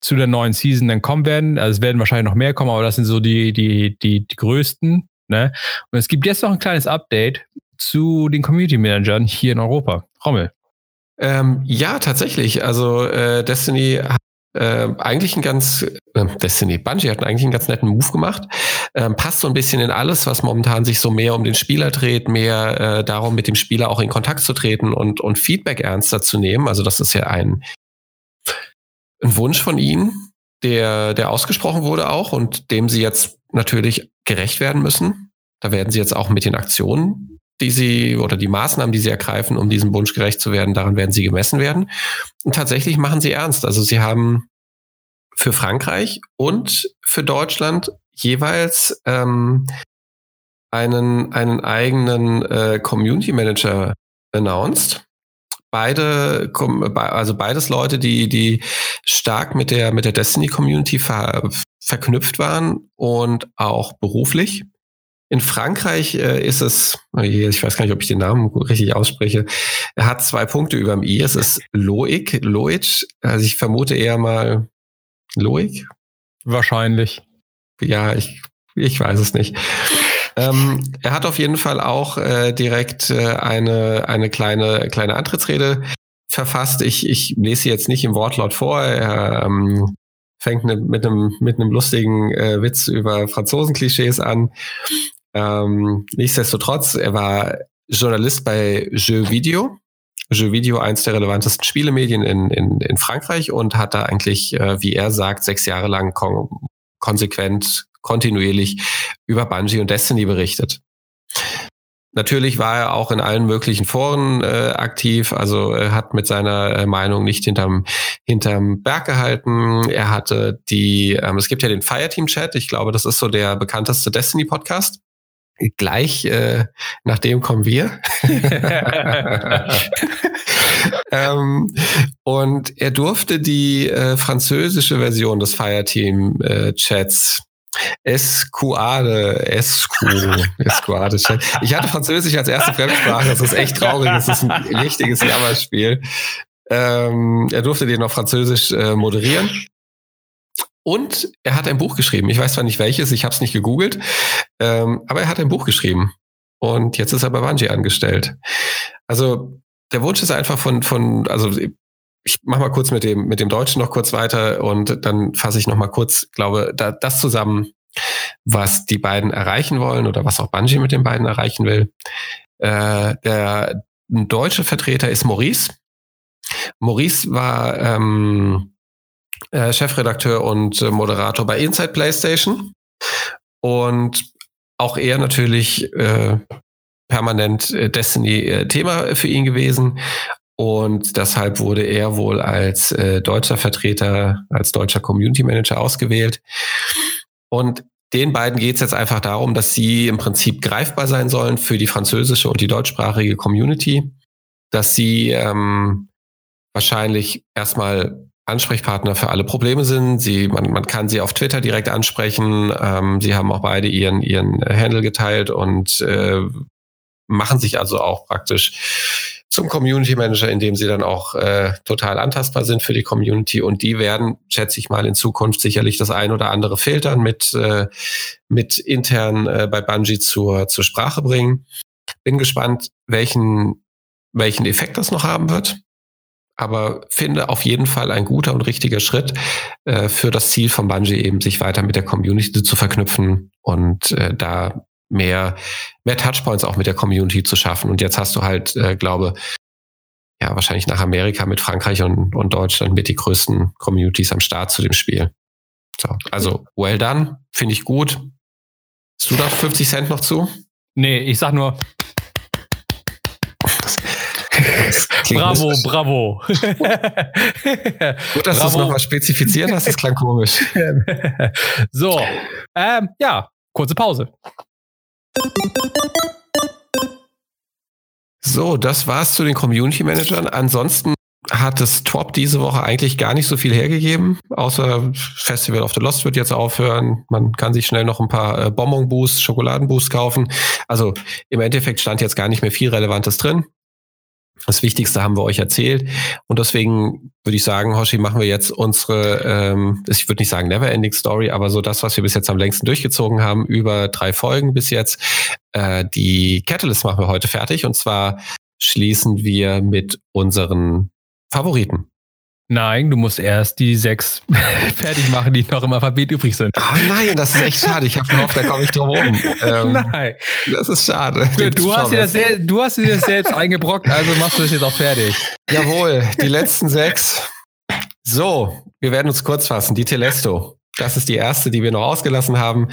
zu der neuen Season dann kommen werden. Also es werden wahrscheinlich noch mehr kommen, aber das sind so die, die, die, die größten. Ne? Und es gibt jetzt noch ein kleines Update zu den Community Managern hier in Europa. Rommel. Ähm, ja, tatsächlich. Also äh, Destiny hat äh, eigentlich ein ganz, äh, Destiny, Bungie hat eigentlich einen ganz netten Move gemacht. Ähm, passt so ein bisschen in alles, was momentan sich so mehr um den Spieler dreht, mehr äh, darum, mit dem Spieler auch in Kontakt zu treten und, und Feedback ernster zu nehmen. Also das ist ja ein, ein Wunsch von ihnen, der, der ausgesprochen wurde auch und dem sie jetzt natürlich gerecht werden müssen. Da werden sie jetzt auch mit den Aktionen, die sie oder die Maßnahmen, die sie ergreifen, um diesem Wunsch gerecht zu werden, daran werden sie gemessen werden. Und tatsächlich machen sie ernst. Also sie haben für Frankreich und für Deutschland jeweils ähm, einen, einen eigenen äh, Community Manager announced beide, also beides Leute, die, die stark mit der, mit der Destiny Community ver, verknüpft waren und auch beruflich. In Frankreich äh, ist es, oh ich weiß gar nicht, ob ich den Namen richtig ausspreche, er hat zwei Punkte über dem I. Es ist Loic, Loic, also ich vermute eher mal Loic. Wahrscheinlich. Ja, ich, ich weiß es nicht. Ähm, er hat auf jeden Fall auch äh, direkt äh, eine, eine kleine, kleine Antrittsrede verfasst. Ich, ich lese sie jetzt nicht im Wortlaut vor. Er ähm, fängt ne, mit einem mit lustigen äh, Witz über Franzosen-Klischees an. Ähm, nichtsdestotrotz, er war Journalist bei Jeux Video. Jeux Video, eins der relevantesten Spielemedien in, in, in Frankreich und hat da eigentlich, äh, wie er sagt, sechs Jahre lang konsequent kontinuierlich über Bungie und Destiny berichtet. Natürlich war er auch in allen möglichen Foren äh, aktiv, also er hat mit seiner äh, Meinung nicht hinterm, hinterm Berg gehalten. Er hatte die, ähm, es gibt ja den Fireteam-Chat, ich glaube, das ist so der bekannteste Destiny-Podcast. Gleich äh, nach dem kommen wir. <laughs> ähm, und er durfte die äh, französische Version des Fireteam-Chats Escuade, Escu, Escuade. Ich hatte Französisch als erste Fremdsprache, das ist echt traurig, das ist ein richtiges Jammerspiel. Ähm, er durfte den auf Französisch äh, moderieren. Und er hat ein Buch geschrieben. Ich weiß zwar nicht welches, ich habe es nicht gegoogelt, ähm, aber er hat ein Buch geschrieben. Und jetzt ist er bei Bungie angestellt. Also der Wunsch ist einfach von, von, also ich mache mal kurz mit dem, mit dem Deutschen noch kurz weiter und dann fasse ich noch mal kurz, glaube, da, das zusammen, was die beiden erreichen wollen oder was auch Bungie mit den beiden erreichen will. Äh, der deutsche Vertreter ist Maurice. Maurice war ähm, äh, Chefredakteur und äh, Moderator bei Inside PlayStation und auch er natürlich äh, permanent äh, Destiny-Thema für ihn gewesen. Und deshalb wurde er wohl als deutscher Vertreter, als deutscher Community Manager ausgewählt. Und den beiden geht es jetzt einfach darum, dass sie im Prinzip greifbar sein sollen für die französische und die deutschsprachige Community, dass sie ähm, wahrscheinlich erstmal Ansprechpartner für alle Probleme sind. Sie, man, man kann sie auf Twitter direkt ansprechen. Ähm, sie haben auch beide ihren, ihren Handle geteilt und äh, machen sich also auch praktisch zum Community Manager, in dem sie dann auch äh, total antastbar sind für die Community. Und die werden, schätze ich mal, in Zukunft sicherlich das ein oder andere Filtern mit, äh, mit intern äh, bei Bungie zur, zur Sprache bringen. Bin gespannt, welchen, welchen Effekt das noch haben wird. Aber finde auf jeden Fall ein guter und richtiger Schritt äh, für das Ziel von Bungie eben, sich weiter mit der Community zu verknüpfen und äh, da mehr, mehr Touchpoints auch mit der Community zu schaffen. Und jetzt hast du halt, äh, glaube, ja, wahrscheinlich nach Amerika mit Frankreich und, und Deutschland mit die größten Communities am Start zu dem Spiel. So, also well done, finde ich gut. Hast du da 50 Cent noch zu? Nee, ich sag nur. <laughs> bravo, bravo. <laughs> Gut, dass du es nochmal spezifiziert hast, das klang komisch. <laughs> so, ähm, ja, kurze Pause. So, das war's zu den Community Managern. Ansonsten hat es Top diese Woche eigentlich gar nicht so viel hergegeben, außer Festival of the Lost wird jetzt aufhören. Man kann sich schnell noch ein paar äh, Bonbon-Boosts, Schokoladenboosts kaufen. Also im Endeffekt stand jetzt gar nicht mehr viel Relevantes drin. Das Wichtigste haben wir euch erzählt. Und deswegen würde ich sagen, Hoshi, machen wir jetzt unsere, ähm, ich würde nicht sagen Never-Ending Story, aber so das, was wir bis jetzt am längsten durchgezogen haben, über drei Folgen bis jetzt. Äh, die Catalyst machen wir heute fertig. Und zwar schließen wir mit unseren Favoriten. Nein, du musst erst die sechs <laughs> fertig machen, die noch im Alphabet übrig sind. Oh nein, das ist echt schade. Ich habe gehofft, da komme ich drum rum. Ähm, nein. Das ist schade. Du hast, dir das sehr, du hast dir das selbst eingebrockt, also machst du das jetzt auch fertig. Jawohl, die letzten sechs. So, wir werden uns kurz fassen. Die Telesto. Das ist die erste, die wir noch ausgelassen haben.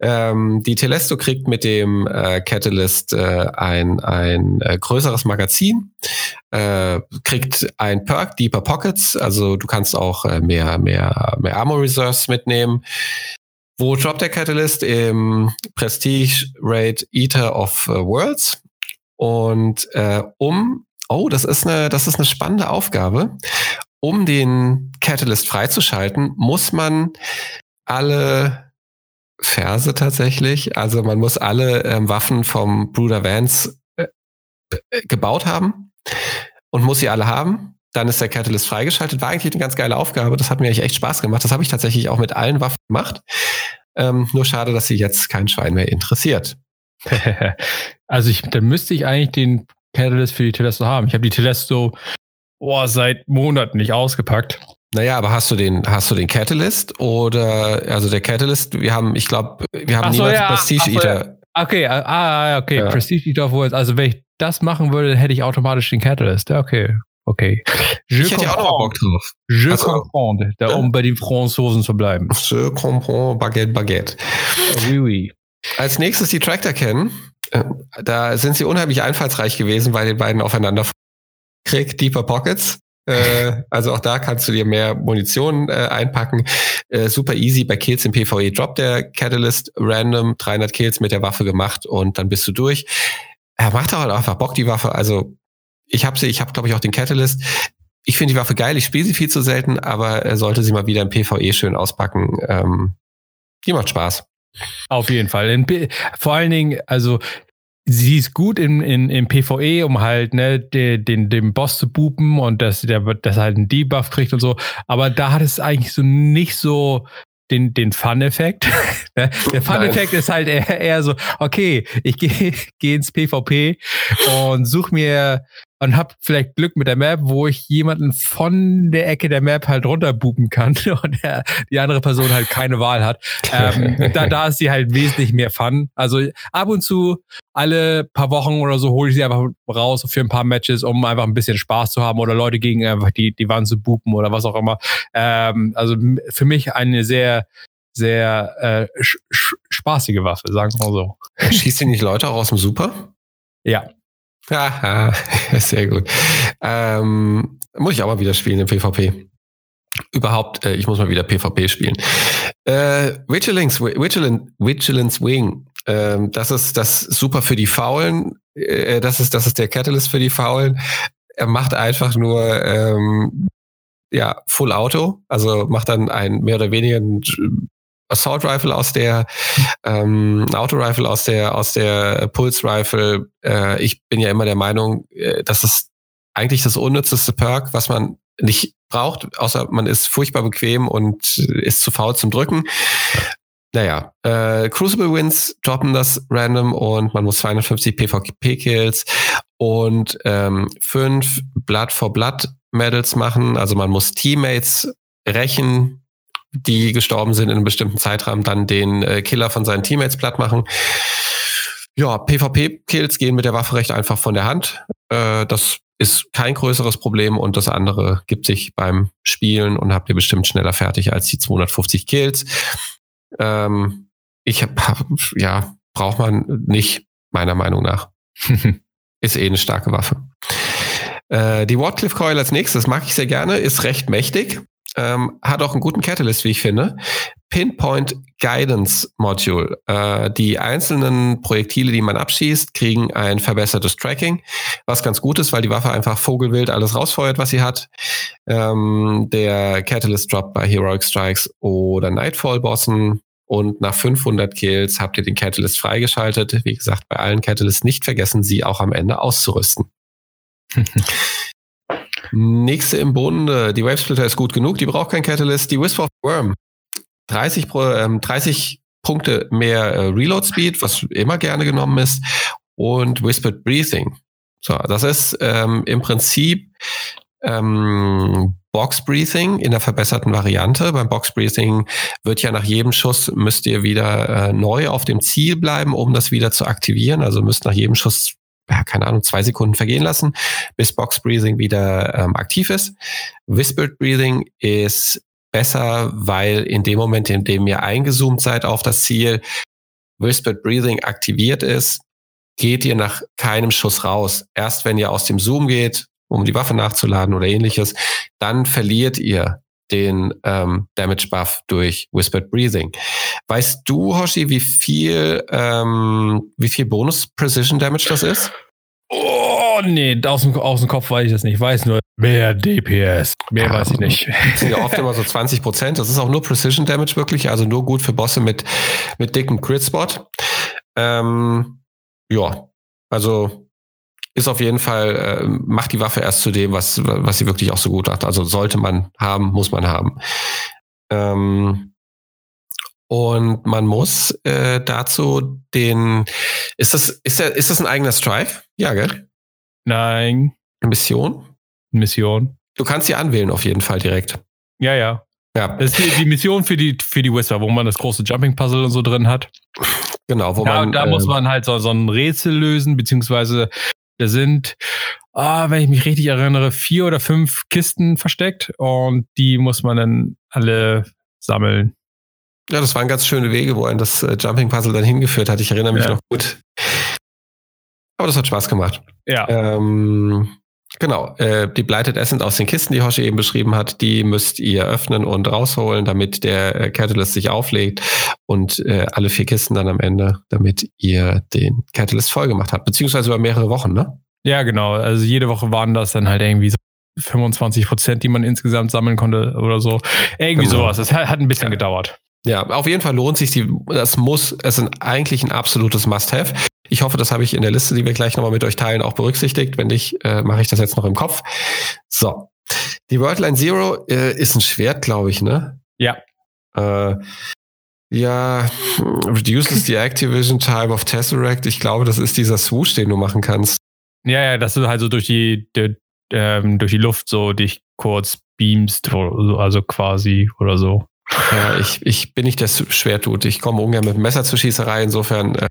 Ähm, die Telesto kriegt mit dem äh, Catalyst äh, ein, ein äh, größeres Magazin, äh, kriegt ein Perk, Deeper Pockets, also du kannst auch äh, mehr, mehr, mehr Armor Reserves mitnehmen. Wo droppt der Catalyst? Im Prestige Raid Eater of äh, Worlds. Und um, oh, das ist eine, das ist eine spannende Aufgabe um den Catalyst freizuschalten, muss man alle Verse tatsächlich, also man muss alle ähm, Waffen vom Bruder Vance äh, äh, gebaut haben und muss sie alle haben. Dann ist der Catalyst freigeschaltet. War eigentlich eine ganz geile Aufgabe. Das hat mir echt Spaß gemacht. Das habe ich tatsächlich auch mit allen Waffen gemacht. Ähm, nur schade, dass sie jetzt kein Schwein mehr interessiert. <laughs> also ich, dann müsste ich eigentlich den Catalyst für die Telesto haben. Ich habe die Telesto oh, seit Monaten nicht ausgepackt. Naja, aber hast du den, hast du den Catalyst oder also der Catalyst, wir haben, ich glaube, wir haben so, niemals ja, Prestige Eater. Ja. Okay, ah, ah okay, ja. Prestige Eater Worlds. Also wenn ich das machen würde, hätte ich automatisch den Catalyst. Ja, okay. Okay. Je ich hätte ja auch noch Bock drauf. Je also, comprends, da, um bei den Franzosen zu bleiben. Je comprends, Baguette, Baguette. Oui, oui. Als nächstes die Tractor kennen. Äh, da sind sie unheimlich einfallsreich gewesen bei den beiden aufeinander Krieg Deeper Pockets. Äh, <laughs> also auch da kannst du dir mehr Munition äh, einpacken. Äh, super easy bei Kills im PvE. Drop der Catalyst random 300 Kills mit der Waffe gemacht und dann bist du durch. Er macht auch einfach Bock, die Waffe. Also ich habe sie, ich habe glaube ich auch den Catalyst. Ich finde die Waffe geil, ich spiele sie viel zu selten, aber er sollte sie mal wieder im PvE schön auspacken. Ähm, die macht Spaß. Auf jeden Fall. Vor allen Dingen, also sie ist gut in, in, in PvE, um halt ne, den, den, den Boss zu bupen und dass der dass er halt einen Debuff kriegt und so. Aber da hat es eigentlich so nicht so den, den Fun-Effekt. <laughs> Ne? der Fun-Effekt ist halt eher, eher so, okay, ich gehe <laughs> geh ins PvP und suche mir und habe vielleicht Glück mit der Map, wo ich jemanden von der Ecke der Map halt runterbuben kann <laughs> und der, die andere Person halt keine Wahl hat. Ähm, <laughs> da, da ist sie halt wesentlich mehr Fun. Also ab und zu, alle paar Wochen oder so, hole ich sie einfach raus für ein paar Matches, um einfach ein bisschen Spaß zu haben oder Leute gegen einfach die, die Wand zu buben oder was auch immer. Ähm, also für mich eine sehr, sehr äh, spaßige Waffe, sagen wir mal so. Schießt sie nicht Leute auch aus dem Super? Ja. Aha, <laughs> sehr gut. Ähm, muss ich auch mal wieder spielen im PvP. Überhaupt, äh, ich muss mal wieder PvP spielen. Äh, Vigilance, Vigilance, Vigilance Wing. Ähm, das ist das super für die Faulen. Äh, das ist das ist der Catalyst für die Faulen. Er macht einfach nur ähm, ja Full Auto, also macht dann ein mehr oder weniger Assault Rifle aus der ähm, Auto Rifle aus der aus der Pulse Rifle. Äh, ich bin ja immer der Meinung, äh, dass es eigentlich das unnützeste Perk, was man nicht braucht, außer man ist furchtbar bequem und ist zu faul zum Drücken. Naja, äh, Crucible Wins droppen das random und man muss 250 PvP-Kills und ähm, fünf Blood for Blood Medals machen. Also man muss Teammates rächen, die gestorben sind in einem bestimmten Zeitraum, dann den äh, Killer von seinen Teammates platt machen. Ja, PvP-Kills gehen mit der Waffe recht einfach von der Hand. Äh, das ist kein größeres Problem und das andere gibt sich beim Spielen und habt ihr bestimmt schneller fertig als die 250 Kills. Ähm, ich hab, ja, braucht man nicht, meiner Meinung nach. <laughs> ist eh eine starke Waffe. Äh, die Wardcliffe Coil als nächstes mag ich sehr gerne, ist recht mächtig, ähm, hat auch einen guten Catalyst, wie ich finde. Pinpoint Guidance Module. Äh, die einzelnen Projektile, die man abschießt, kriegen ein verbessertes Tracking, was ganz gut ist, weil die Waffe einfach vogelwild alles rausfeuert, was sie hat. Ähm, der Catalyst Drop bei Heroic Strikes oder Nightfall Bossen. Und nach 500 Kills habt ihr den Catalyst freigeschaltet. Wie gesagt, bei allen Catalysts nicht vergessen, sie auch am Ende auszurüsten. <laughs> Nächste im Bunde. Die Wavesplitter ist gut genug, die braucht kein Catalyst. Die Whisper of Worm 30, ähm, 30 Punkte mehr äh, Reload Speed, was immer gerne genommen ist, und Whispered Breathing. So, das ist ähm, im Prinzip ähm, Box Breathing in der verbesserten Variante. Beim Box Breathing wird ja nach jedem Schuss müsst ihr wieder äh, neu auf dem Ziel bleiben, um das wieder zu aktivieren. Also müsst nach jedem Schuss ja, keine Ahnung, zwei Sekunden vergehen lassen, bis Box Breathing wieder ähm, aktiv ist. Whispered Breathing ist besser, weil in dem Moment, in dem ihr eingezoomt seid auf das Ziel, Whispered Breathing aktiviert ist, geht ihr nach keinem Schuss raus. Erst wenn ihr aus dem Zoom geht, um die Waffe nachzuladen oder ähnliches, dann verliert ihr den ähm, Damage Buff durch Whispered Breathing. Weißt du, Hoshi, wie viel, ähm, wie viel Bonus Precision Damage das ist? Oh, nee, aus dem, aus dem Kopf weiß ich das nicht. Ich weiß nur, mehr DPS. Mehr ja, weiß ich nicht. Das sind ja oft immer so 20 Prozent. Das ist auch nur Precision Damage wirklich, also nur gut für Bosse mit, mit dickem Crit-Spot. Ähm, ja, also ist auf jeden Fall, äh, macht die Waffe erst zu dem, was, was sie wirklich auch so gut macht. Also sollte man haben, muss man haben. Ähm, und man muss äh, dazu den, ist das, ist der, ist das ein eigener Strike? Ja, gell? Nein. Eine Mission? Mission. Du kannst sie anwählen auf jeden Fall direkt. Ja, ja. Ja. Das ist die, die Mission für die, für die Whisper, wo man das große Jumping-Puzzle und so drin hat. Genau, wo ja, man. Da äh, muss man halt so, so ein Rätsel lösen, beziehungsweise da sind, ah, wenn ich mich richtig erinnere, vier oder fünf Kisten versteckt und die muss man dann alle sammeln. Ja, das waren ganz schöne Wege, wo ein das äh, Jumping Puzzle dann hingeführt hat. Ich erinnere mich ja. noch gut. Aber das hat Spaß gemacht. Ja. Ähm, genau. Äh, die Blighted Essence aus den Kisten, die Hoshi eben beschrieben hat, die müsst ihr öffnen und rausholen, damit der äh, Catalyst sich auflegt und äh, alle vier Kisten dann am Ende, damit ihr den Catalyst voll gemacht habt. Beziehungsweise über mehrere Wochen, ne? Ja, genau. Also jede Woche waren das dann halt irgendwie so 25 Prozent, die man insgesamt sammeln konnte oder so. Irgendwie genau. sowas. Das hat, hat ein bisschen ja. gedauert. Ja, auf jeden Fall lohnt sich die, das muss, es ist eigentlich ein absolutes Must-Have. Ich hoffe, das habe ich in der Liste, die wir gleich nochmal mit euch teilen, auch berücksichtigt. Wenn nicht, äh, mache ich das jetzt noch im Kopf. So. Die Worldline Zero äh, ist ein Schwert, glaube ich, ne? Ja. Äh, ja, reduces the Activision Time of Tesseract. Ich glaube, das ist dieser Swoosh, den du machen kannst. Ja, ja, dass du halt so durch die, die ähm, durch die Luft so dich kurz beamst, also quasi oder so. Ja, ich, ich bin nicht der Schwertut. Ich komme ungern mit dem Messer zur Schießerei. Insofern, äh,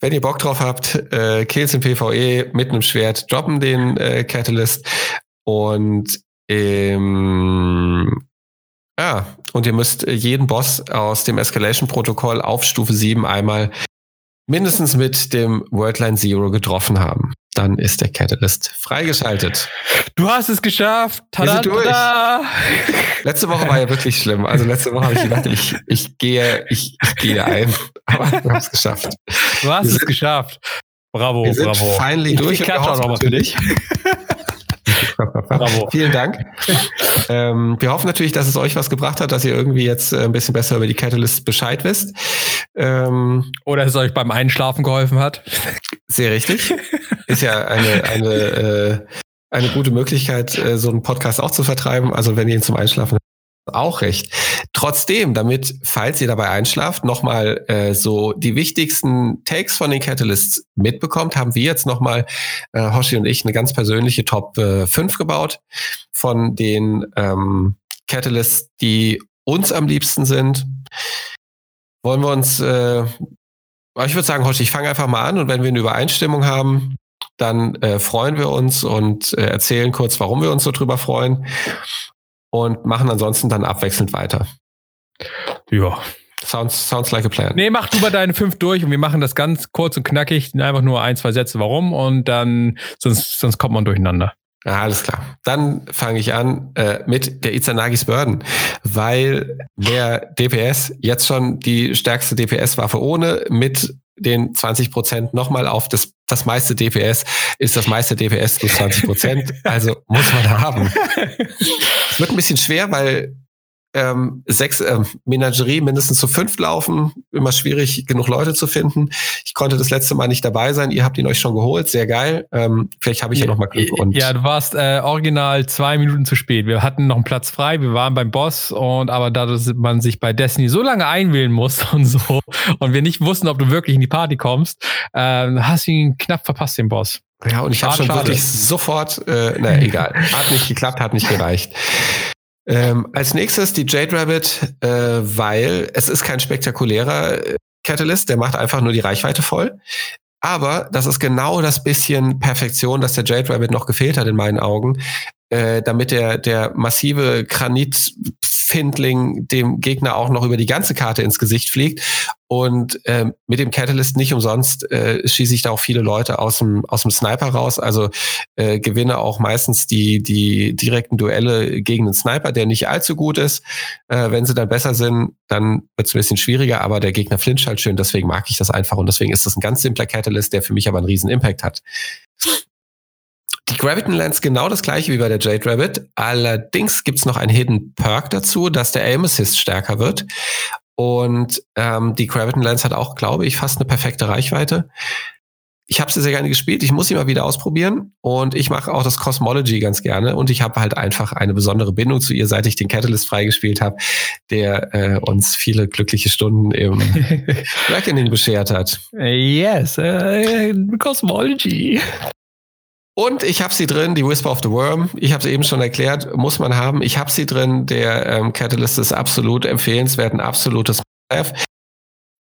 wenn ihr Bock drauf habt, äh, Kills im PvE mit einem Schwert, droppen den äh, Catalyst und ähm, ja, und ihr müsst jeden Boss aus dem Escalation-Protokoll auf Stufe 7 einmal mindestens mit dem Worldline Zero getroffen haben. Dann ist der Catalyst freigeschaltet. Du hast es geschafft. Tada, Wir sind durch. Letzte Woche war ja wirklich schlimm. Also letzte Woche habe ich gedacht, ich, ich gehe, ich, ich gehe ein. Aber wir haben es geschafft. Du hast wir es geschafft. Bravo, wir sind bravo. Finally durch. Ich klatsche auch nochmal für dich. Bravo. <laughs> Vielen Dank. ähm, wir hoffen natürlich, dass es euch was gebracht hat, dass ihr irgendwie jetzt äh, ein bisschen besser über die Catalyst Bescheid wisst. Ähm, Oder es euch beim Einschlafen geholfen hat. Sehr richtig. Ist ja eine, eine, äh, eine gute Möglichkeit, äh, so einen Podcast auch zu vertreiben. Also wenn ihr ihn zum Einschlafen auch recht. Trotzdem, damit, falls ihr dabei einschlaft, nochmal äh, so die wichtigsten Takes von den Catalysts mitbekommt, haben wir jetzt nochmal, äh, Hoshi und ich, eine ganz persönliche Top äh, 5 gebaut von den ähm, Catalysts, die uns am liebsten sind. Wollen wir uns, äh, ich würde sagen, Hoshi, ich fange einfach mal an und wenn wir eine Übereinstimmung haben, dann äh, freuen wir uns und äh, erzählen kurz, warum wir uns so drüber freuen und machen ansonsten dann abwechselnd weiter. Ja. Sounds, sounds like a plan. Nee, mach du mal deine fünf durch und wir machen das ganz kurz und knackig, einfach nur ein, zwei Sätze, warum und dann, sonst, sonst kommt man durcheinander. Ja, alles klar. Dann fange ich an äh, mit der Izanagis Burden, weil der DPS jetzt schon die stärkste DPS-Waffe ohne mit den 20 Prozent nochmal auf das, das meiste DPS ist das meiste DPS plus 20 Prozent. Also muss man haben. <laughs> Es wird ein bisschen schwer, weil ähm, sechs ähm, Menagerie mindestens zu fünf laufen. Immer schwierig, genug Leute zu finden. Ich konnte das letzte Mal nicht dabei sein. Ihr habt ihn euch schon geholt. Sehr geil. Ähm, vielleicht habe ich ja, ja noch mal Glück. Und ja, du warst äh, original zwei Minuten zu spät. Wir hatten noch einen Platz frei. Wir waren beim Boss und aber da man sich bei Destiny so lange einwählen muss <laughs> und so und wir nicht wussten, ob du wirklich in die Party kommst, äh, hast du ihn knapp verpasst, den Boss. Ja, und ich habe schon schade. wirklich sofort, äh, naja, egal. Hat nicht geklappt, hat nicht gereicht. Ähm, als nächstes die Jade Rabbit, äh, weil es ist kein spektakulärer äh, Catalyst, der macht einfach nur die Reichweite voll. Aber das ist genau das bisschen Perfektion, das der Jade Rabbit noch gefehlt hat in meinen Augen, äh, damit der, der massive Granit Findling dem Gegner auch noch über die ganze Karte ins Gesicht fliegt. Und ähm, mit dem Catalyst nicht umsonst äh, schieße ich da auch viele Leute aus dem, aus dem Sniper raus. Also äh, gewinne auch meistens die, die direkten Duelle gegen den Sniper, der nicht allzu gut ist. Äh, wenn sie dann besser sind, dann wird es ein bisschen schwieriger, aber der Gegner flincht halt schön, deswegen mag ich das einfach und deswegen ist das ein ganz simpler Catalyst, der für mich aber einen riesen Impact hat. Graviton Lens genau das gleiche wie bei der Jade Rabbit. Allerdings gibt's noch einen Hidden Perk dazu, dass der Aim Assist stärker wird. Und ähm, die Graviton Lens hat auch, glaube ich, fast eine perfekte Reichweite. Ich habe sie sehr gerne gespielt. Ich muss sie mal wieder ausprobieren. Und ich mache auch das Cosmology ganz gerne. Und ich habe halt einfach eine besondere Bindung zu ihr, seit ich den Catalyst freigespielt habe, der äh, uns viele glückliche Stunden im <laughs> Reckoning beschert hat. Yes, uh, Cosmology. Und ich habe sie drin, die Whisper of the Worm. Ich habe sie eben schon erklärt, muss man haben. Ich habe sie drin. Der ähm, Catalyst ist absolut empfehlenswert, ein absolutes F.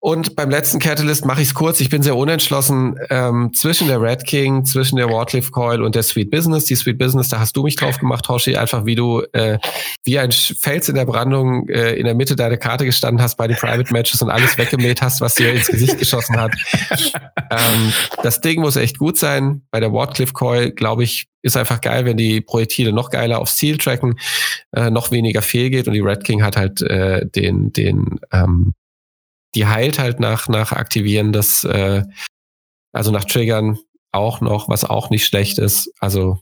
Und beim letzten Catalyst mache ich es kurz. Ich bin sehr unentschlossen ähm, zwischen der Red King, zwischen der Wardcliffe Coil und der Sweet Business. Die Sweet Business, da hast du mich drauf gemacht, Hoshi, einfach wie du äh, wie ein Fels in der Brandung äh, in der Mitte deiner Karte gestanden hast bei den Private Matches und alles weggemäht hast, was dir ins Gesicht geschossen hat. <laughs> ähm, das Ding muss echt gut sein. Bei der Wardcliffe Coil, glaube ich, ist einfach geil, wenn die Projektile noch geiler aufs Ziel tracken, äh, noch weniger fehlgeht und die Red King hat halt äh, den, den ähm, die heilt halt nach, nach Aktivieren des, äh, also nach Triggern auch noch, was auch nicht schlecht ist. Also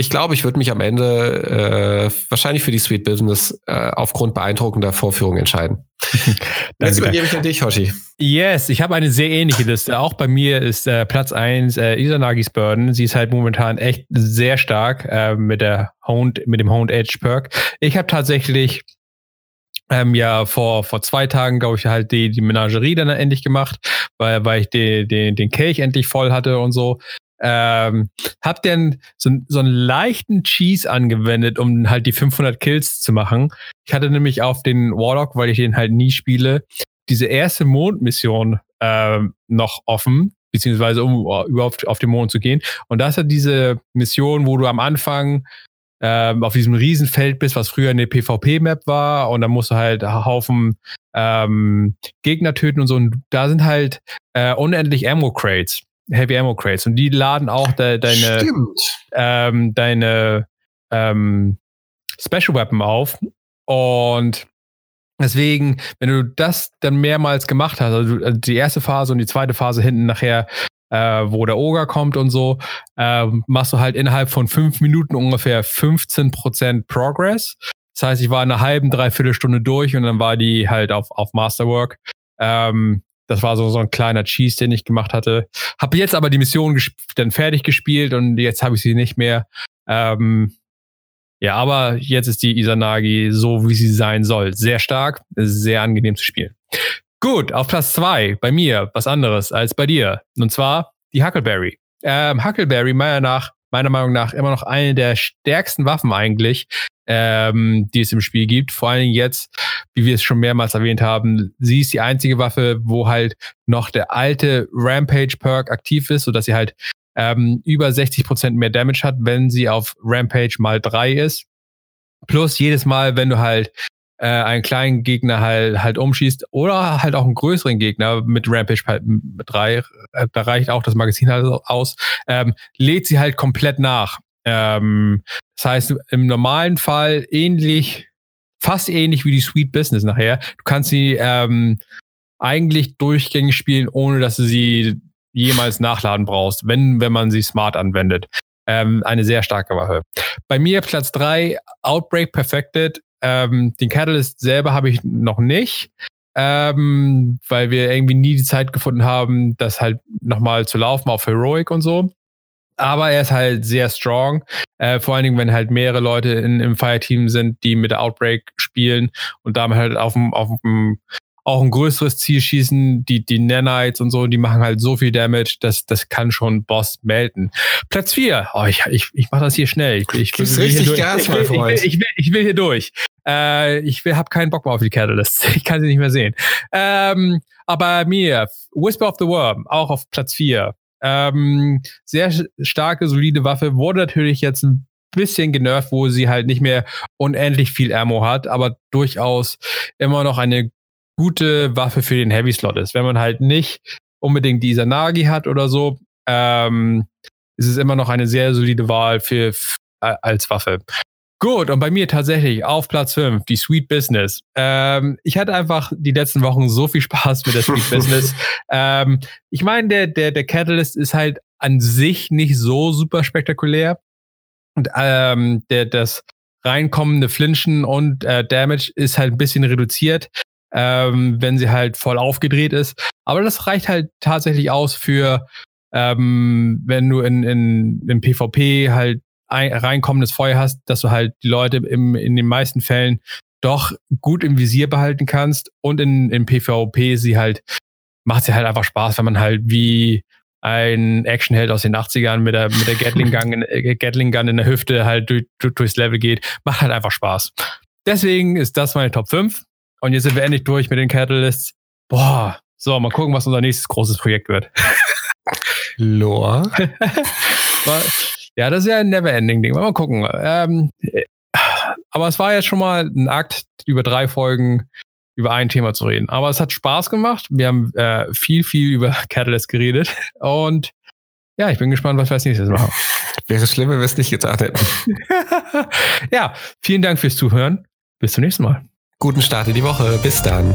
ich glaube, ich würde mich am Ende äh, wahrscheinlich für die Sweet Business äh, aufgrund beeindruckender Vorführung entscheiden. <laughs> Jetzt übergebe ich an dich, Hoshi. Yes, ich habe eine sehr ähnliche Liste. Auch bei mir ist äh, Platz 1 äh, Isanagis Burden. Sie ist halt momentan echt sehr stark äh, mit der Honed, mit dem Honed Edge Perk. Ich habe tatsächlich ähm, ja vor vor zwei Tagen glaube ich halt die die Menagerie dann endlich gemacht, weil weil ich den den den Kelch endlich voll hatte und so. Ähm, hab denn so, so einen leichten Cheese angewendet, um halt die 500 Kills zu machen. Ich hatte nämlich auf den Warlock, weil ich den halt nie spiele, diese erste Mondmission ähm, noch offen, beziehungsweise um überhaupt auf den Mond zu gehen. Und das hat diese Mission, wo du am Anfang ähm, auf diesem Riesenfeld bist, was früher eine PvP-Map war und dann musst du halt Haufen ähm, Gegner töten und so. Und da sind halt äh, unendlich Ammo-Crates, Heavy Ammo-Crates. Und die laden auch de deine, ähm, deine ähm, Special Weapon auf. Und Deswegen, wenn du das dann mehrmals gemacht hast, also die erste Phase und die zweite Phase hinten nachher äh, wo der Oger kommt und so, äh, machst du halt innerhalb von fünf Minuten ungefähr 15% Progress. Das heißt, ich war in einer halben, dreiviertel Stunde durch und dann war die halt auf, auf Masterwork. Ähm, das war so, so ein kleiner Cheese, den ich gemacht hatte. Habe jetzt aber die Mission dann fertig gespielt und jetzt habe ich sie nicht mehr. Ähm, ja, aber jetzt ist die Isanagi so, wie sie sein soll. Sehr stark, sehr angenehm zu spielen. Gut, auf Platz zwei bei mir was anderes als bei dir. Und zwar die Huckleberry. Ähm, Huckleberry meiner nach, meiner Meinung nach immer noch eine der stärksten Waffen eigentlich, ähm, die es im Spiel gibt. Vor allen Dingen jetzt, wie wir es schon mehrmals erwähnt haben, sie ist die einzige Waffe, wo halt noch der alte Rampage-Perk aktiv ist, sodass sie halt ähm, über 60% mehr Damage hat, wenn sie auf Rampage mal drei ist. Plus jedes Mal, wenn du halt äh, einen kleinen Gegner halt, halt umschießt oder halt auch einen größeren Gegner mit Rampage 3, äh, da reicht auch das Magazin halt aus, ähm, lädt sie halt komplett nach. Ähm, das heißt, im normalen Fall ähnlich, fast ähnlich wie die Sweet Business nachher. Du kannst sie ähm, eigentlich durchgängig spielen, ohne dass du sie jemals nachladen brauchst, wenn, wenn man sie smart anwendet. Ähm, eine sehr starke Waffe. Bei mir Platz drei Outbreak Perfected. Ähm, den Catalyst selber habe ich noch nicht, ähm, weil wir irgendwie nie die Zeit gefunden haben, das halt nochmal zu laufen auf Heroic und so. Aber er ist halt sehr strong. Äh, vor allen Dingen, wenn halt mehrere Leute in, im Fireteam sind, die mit Outbreak spielen und damit halt auf dem, auf dem auch ein größeres Ziel schießen. Die, die Nanites und so, die machen halt so viel Damage, dass das kann schon Boss melden. Platz 4. Oh, ich, ich, ich mache das hier schnell. Ich, ich, will, richtig Gas, ich, will, ich, will, ich, will, ich will hier durch. Äh, ich will, hab keinen Bock mehr auf die Catalysts. <laughs> Ich kann sie nicht mehr sehen. Ähm, aber mir, Whisper of the Worm, auch auf Platz 4. Ähm, sehr starke, solide Waffe. Wurde natürlich jetzt ein bisschen genervt, wo sie halt nicht mehr unendlich viel Ammo hat, aber durchaus immer noch eine gute Waffe für den Heavy Slot ist. Wenn man halt nicht unbedingt die Nagi hat oder so, ähm, ist es immer noch eine sehr solide Wahl für, äh, als Waffe. Gut, und bei mir tatsächlich auf Platz 5, die Sweet Business. Ähm, ich hatte einfach die letzten Wochen so viel Spaß mit der Sweet <laughs> Business. Ähm, ich meine, der, der, der Catalyst ist halt an sich nicht so super spektakulär. Und ähm, der, das reinkommende Flinchen und äh, Damage ist halt ein bisschen reduziert ähm, wenn sie halt voll aufgedreht ist. Aber das reicht halt tatsächlich aus für, ähm, wenn du in, in, in PvP halt ein, reinkommendes Feuer hast, dass du halt die Leute im, in den meisten Fällen doch gut im Visier behalten kannst und in, in PvP sie halt, macht sie halt einfach Spaß, wenn man halt wie ein Actionheld aus den 80ern mit der, mit der Gatling Gun, in, äh, Gatling Gun in der Hüfte halt durch, durchs Level geht. Macht halt einfach Spaß. Deswegen ist das meine Top 5. Und jetzt sind wir endlich durch mit den Catalysts. Boah, so, mal gucken, was unser nächstes großes Projekt wird. <laughs> Lore. ja, das ist ja ein Never-Ending-Ding. Mal gucken. Ähm, aber es war jetzt schon mal ein Akt, über drei Folgen über ein Thema zu reden. Aber es hat Spaß gemacht. Wir haben äh, viel, viel über Catalyst geredet. Und ja, ich bin gespannt, was wir als nächstes machen. Wäre schlimm, wenn wir es nicht getan hätten. <laughs> ja, vielen Dank fürs Zuhören. Bis zum nächsten Mal. Guten Start in die Woche. Bis dann.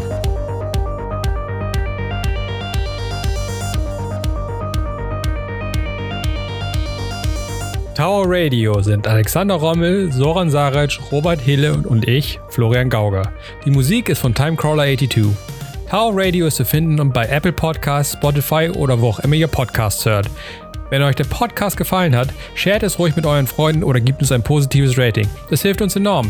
Tower Radio sind Alexander Rommel, Soran Saric, Robert Hille und ich, Florian Gauger. Die Musik ist von Timecrawler82. Tower Radio ist zu finden bei Apple Podcasts, Spotify oder wo auch immer ihr Podcasts hört. Wenn euch der Podcast gefallen hat, shared es ruhig mit euren Freunden oder gebt uns ein positives Rating. Das hilft uns enorm.